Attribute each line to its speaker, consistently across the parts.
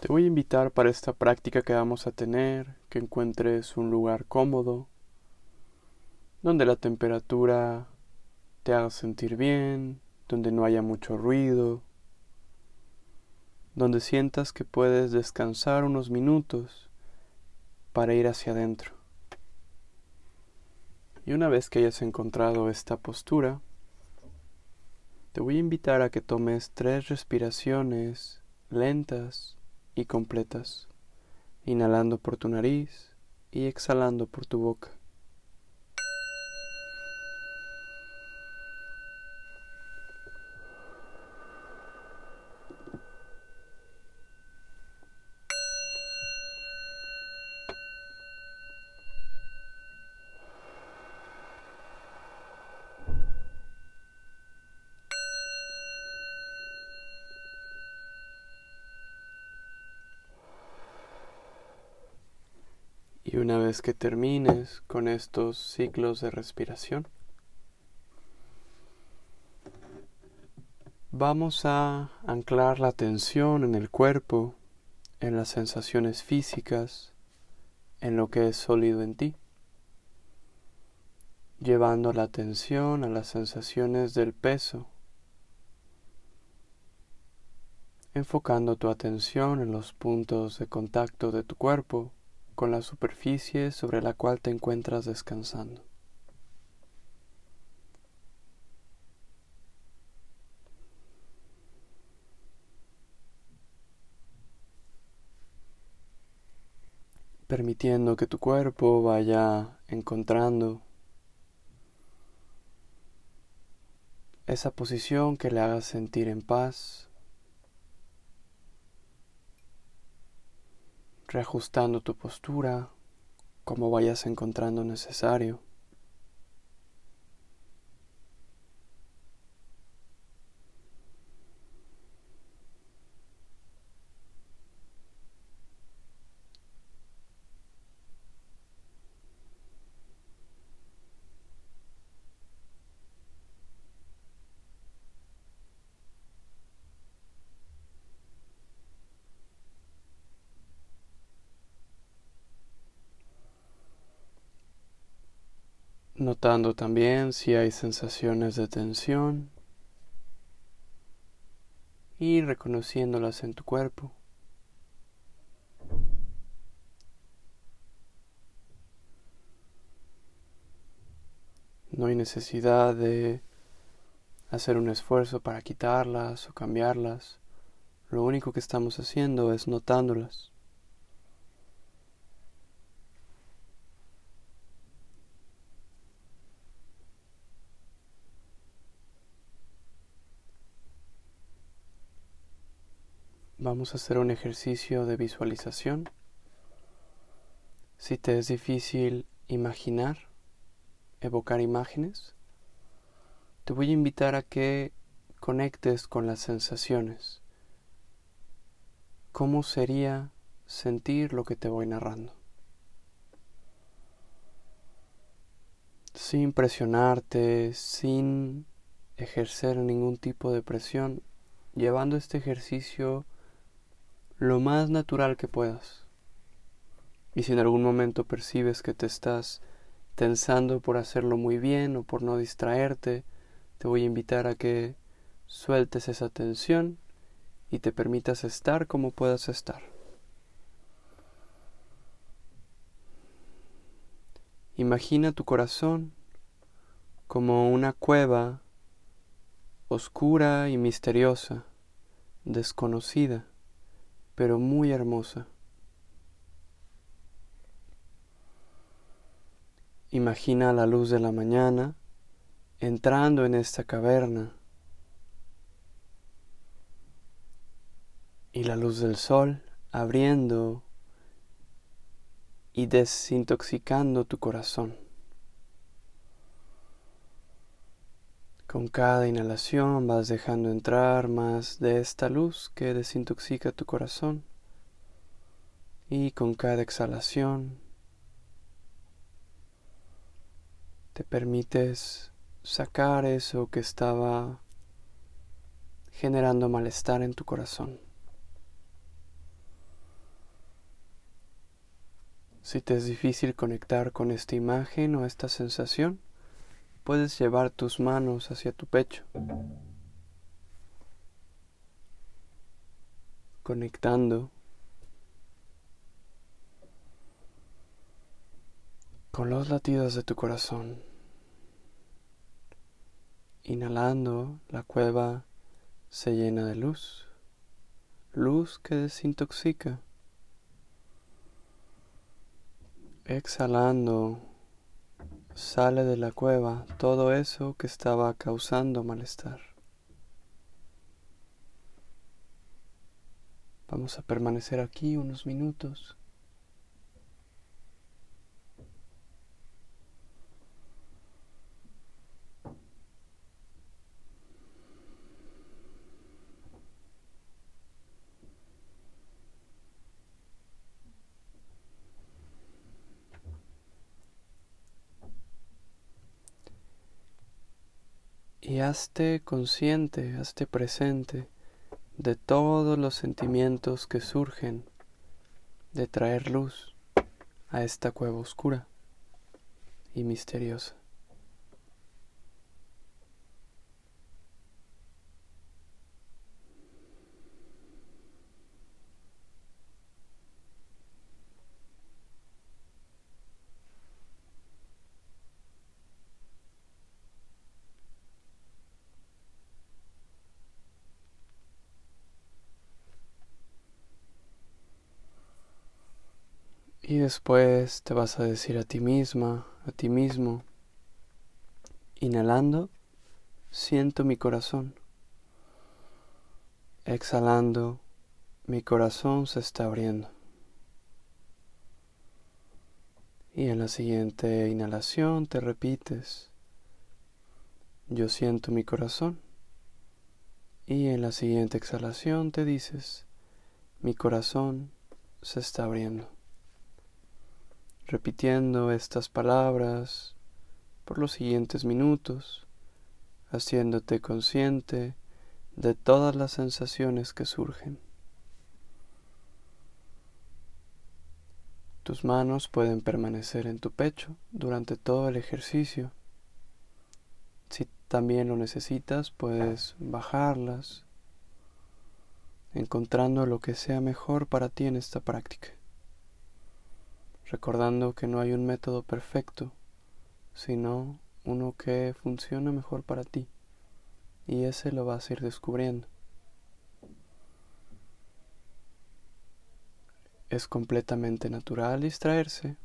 Speaker 1: Te voy a invitar para esta práctica que vamos a tener, que encuentres un lugar cómodo, donde la temperatura te haga sentir bien, donde no haya mucho ruido, donde sientas que puedes descansar unos minutos para ir hacia adentro. Y una vez que hayas encontrado esta postura, te voy a invitar a que tomes tres respiraciones lentas y completas, inhalando por tu nariz y exhalando por tu boca. Y una vez que termines con estos ciclos de respiración, vamos a anclar la atención en el cuerpo, en las sensaciones físicas, en lo que es sólido en ti, llevando la atención a las sensaciones del peso, enfocando tu atención en los puntos de contacto de tu cuerpo, con la superficie sobre la cual te encuentras descansando. permitiendo que tu cuerpo vaya encontrando esa posición que le haga sentir en paz, reajustando tu postura como vayas encontrando necesario. Notando también si hay sensaciones de tensión y reconociéndolas en tu cuerpo. No hay necesidad de hacer un esfuerzo para quitarlas o cambiarlas. Lo único que estamos haciendo es notándolas. Vamos a hacer un ejercicio de visualización. Si te es difícil imaginar, evocar imágenes, te voy a invitar a que conectes con las sensaciones. ¿Cómo sería sentir lo que te voy narrando? Sin presionarte, sin ejercer ningún tipo de presión, llevando este ejercicio lo más natural que puedas. Y si en algún momento percibes que te estás tensando por hacerlo muy bien o por no distraerte, te voy a invitar a que sueltes esa tensión y te permitas estar como puedas estar. Imagina tu corazón como una cueva oscura y misteriosa, desconocida pero muy hermosa. Imagina la luz de la mañana entrando en esta caverna y la luz del sol abriendo y desintoxicando tu corazón. Con cada inhalación vas dejando entrar más de esta luz que desintoxica tu corazón. Y con cada exhalación te permites sacar eso que estaba generando malestar en tu corazón. Si te es difícil conectar con esta imagen o esta sensación, puedes llevar tus manos hacia tu pecho, conectando con los latidos de tu corazón. Inhalando, la cueva se llena de luz, luz que desintoxica. Exhalando, sale de la cueva todo eso que estaba causando malestar. Vamos a permanecer aquí unos minutos. Y hazte consciente, hazte presente de todos los sentimientos que surgen de traer luz a esta cueva oscura y misteriosa. Y después te vas a decir a ti misma, a ti mismo, inhalando, siento mi corazón. Exhalando, mi corazón se está abriendo. Y en la siguiente inhalación te repites, yo siento mi corazón. Y en la siguiente exhalación te dices, mi corazón se está abriendo repitiendo estas palabras por los siguientes minutos, haciéndote consciente de todas las sensaciones que surgen. Tus manos pueden permanecer en tu pecho durante todo el ejercicio. Si también lo necesitas, puedes bajarlas, encontrando lo que sea mejor para ti en esta práctica recordando que no hay un método perfecto, sino uno que funciona mejor para ti, y ese lo vas a ir descubriendo. Es completamente natural distraerse,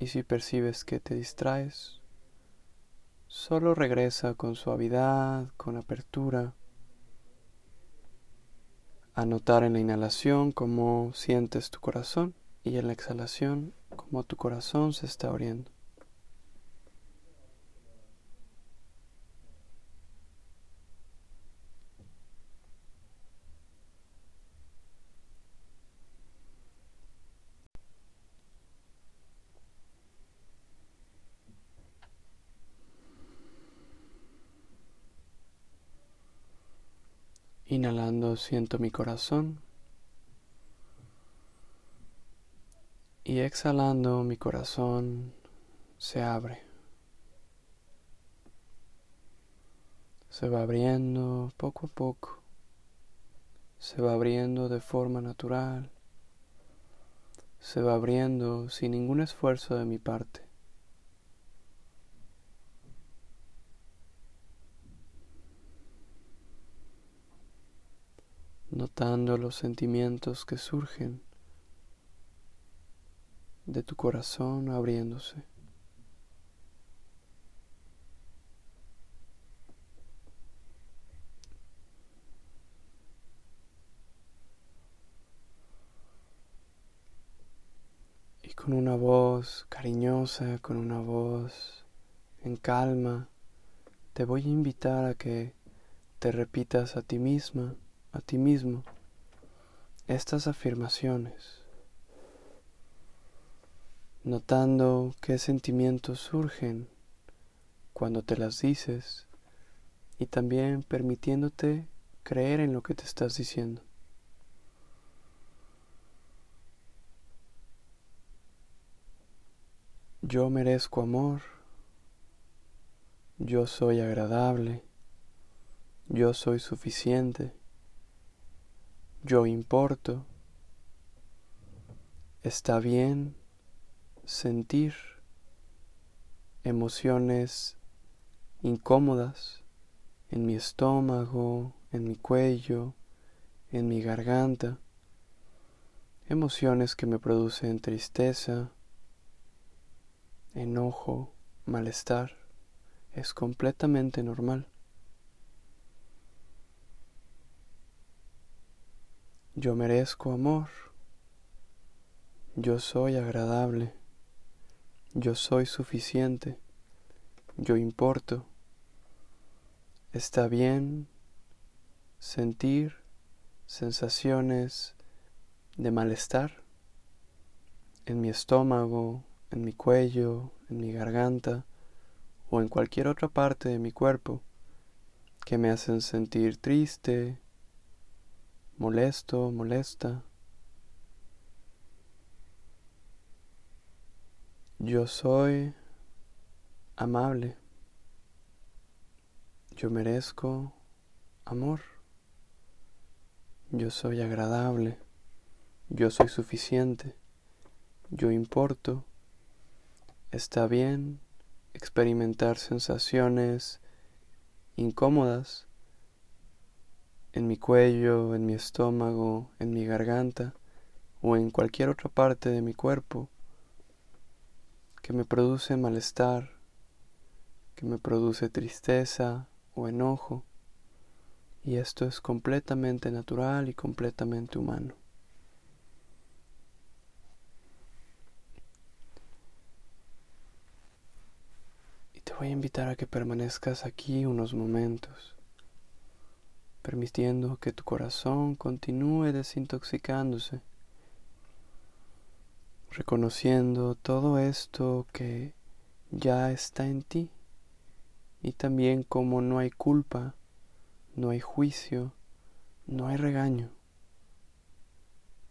Speaker 1: y si percibes que te distraes, solo regresa con suavidad, con apertura, a notar en la inhalación cómo sientes tu corazón y en la exhalación como tu corazón se está abriendo. Inhalando siento mi corazón Y exhalando mi corazón se abre. Se va abriendo poco a poco. Se va abriendo de forma natural. Se va abriendo sin ningún esfuerzo de mi parte. Notando los sentimientos que surgen de tu corazón abriéndose. Y con una voz cariñosa, con una voz en calma, te voy a invitar a que te repitas a ti misma, a ti mismo, estas afirmaciones notando qué sentimientos surgen cuando te las dices y también permitiéndote creer en lo que te estás diciendo. Yo merezco amor. Yo soy agradable. Yo soy suficiente. Yo importo. Está bien sentir emociones incómodas en mi estómago, en mi cuello, en mi garganta, emociones que me producen tristeza, enojo, malestar, es completamente normal. Yo merezco amor, yo soy agradable, yo soy suficiente, yo importo. Está bien sentir sensaciones de malestar en mi estómago, en mi cuello, en mi garganta o en cualquier otra parte de mi cuerpo que me hacen sentir triste, molesto, molesta. Yo soy amable. Yo merezco amor. Yo soy agradable. Yo soy suficiente. Yo importo. Está bien experimentar sensaciones incómodas en mi cuello, en mi estómago, en mi garganta o en cualquier otra parte de mi cuerpo que me produce malestar, que me produce tristeza, o enojo, y esto es completamente natural y completamente humano. Y te voy a invitar a que permanezcas aquí unos momentos, permitiendo que tu corazón continúe desintoxicándose, reconociendo todo esto que ya está en ti y también como no hay culpa, no hay juicio, no hay regaño.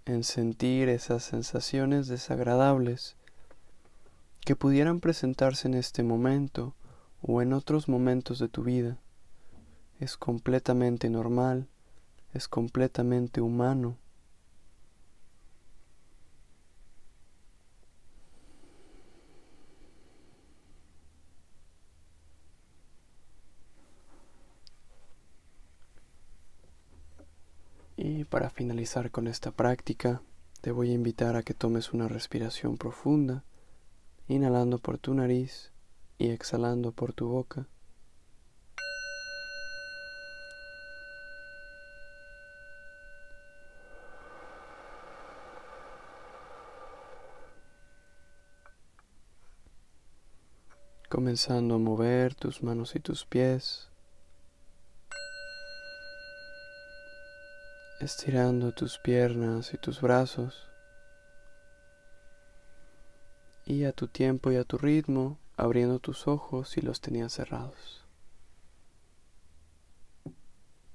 Speaker 1: En sentir esas sensaciones desagradables que pudieran presentarse en este momento o en otros momentos de tu vida, es completamente normal, es completamente humano Y para finalizar con esta práctica, te voy a invitar a que tomes una respiración profunda, inhalando por tu nariz y exhalando por tu boca. Comenzando a mover tus manos y tus pies estirando tus piernas y tus brazos y a tu tiempo y a tu ritmo abriendo tus ojos si los tenías cerrados.